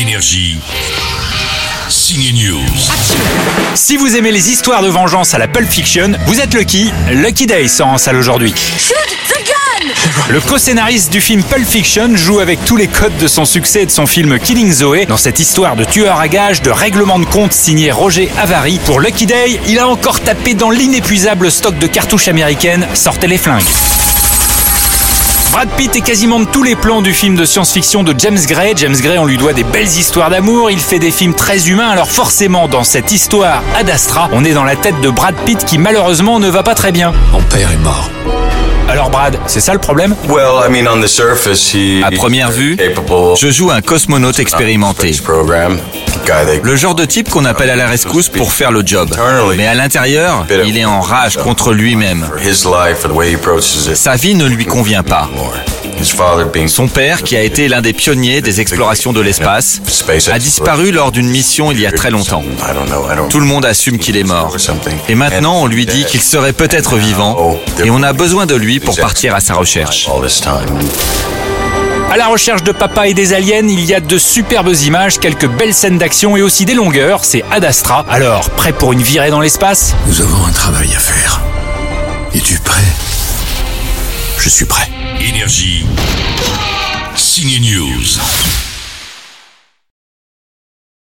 Énergie. Signe News. Si vous aimez les histoires de vengeance à la Pulp Fiction, vous êtes lucky. Lucky Day sort en salle aujourd'hui. Le co-scénariste du film Pulp Fiction joue avec tous les codes de son succès et de son film Killing Zoe dans cette histoire de tueur à gages, de règlement de compte signé Roger Avary. Pour Lucky Day, il a encore tapé dans l'inépuisable stock de cartouches américaines. Sortez les flingues. Brad Pitt est quasiment de tous les plans du film de science-fiction de James Gray. James Gray, on lui doit des belles histoires d'amour. Il fait des films très humains. Alors forcément, dans cette histoire Ad Astra, on est dans la tête de Brad Pitt qui malheureusement ne va pas très bien. Mon père est mort. Alors Brad, c'est ça le problème? À première vue, je joue un cosmonaute expérimenté. Le genre de type qu'on appelle à la rescousse pour faire le job. Mais à l'intérieur, il est en rage contre lui-même. Sa vie ne lui convient pas. Son père, qui a été l'un des pionniers des explorations de l'espace, a disparu lors d'une mission il y a très longtemps. Tout le monde assume qu'il est mort. Et maintenant, on lui dit qu'il serait peut-être vivant, et on a besoin de lui pour partir à sa recherche. À la recherche de papa et des aliens, il y a de superbes images, quelques belles scènes d'action et aussi des longueurs. C'est Ad Astra. Alors, prêt pour une virée dans l'espace? Nous avons un travail à faire. Es-tu prêt? Je suis prêt. Énergie. Signe News.